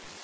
House.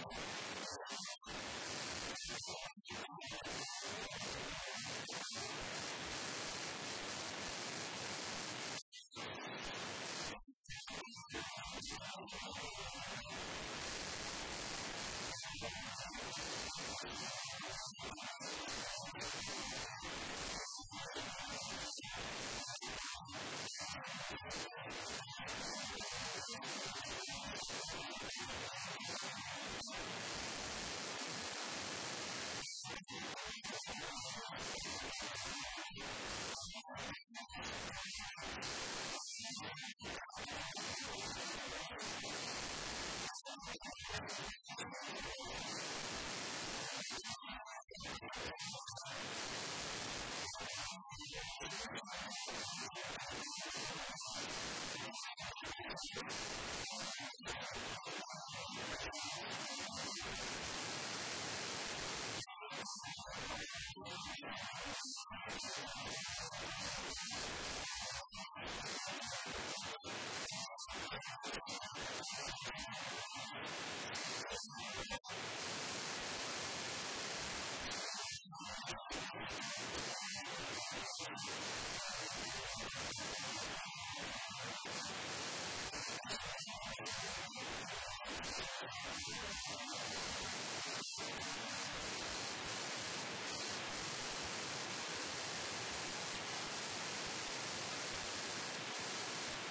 you estentat de est muntius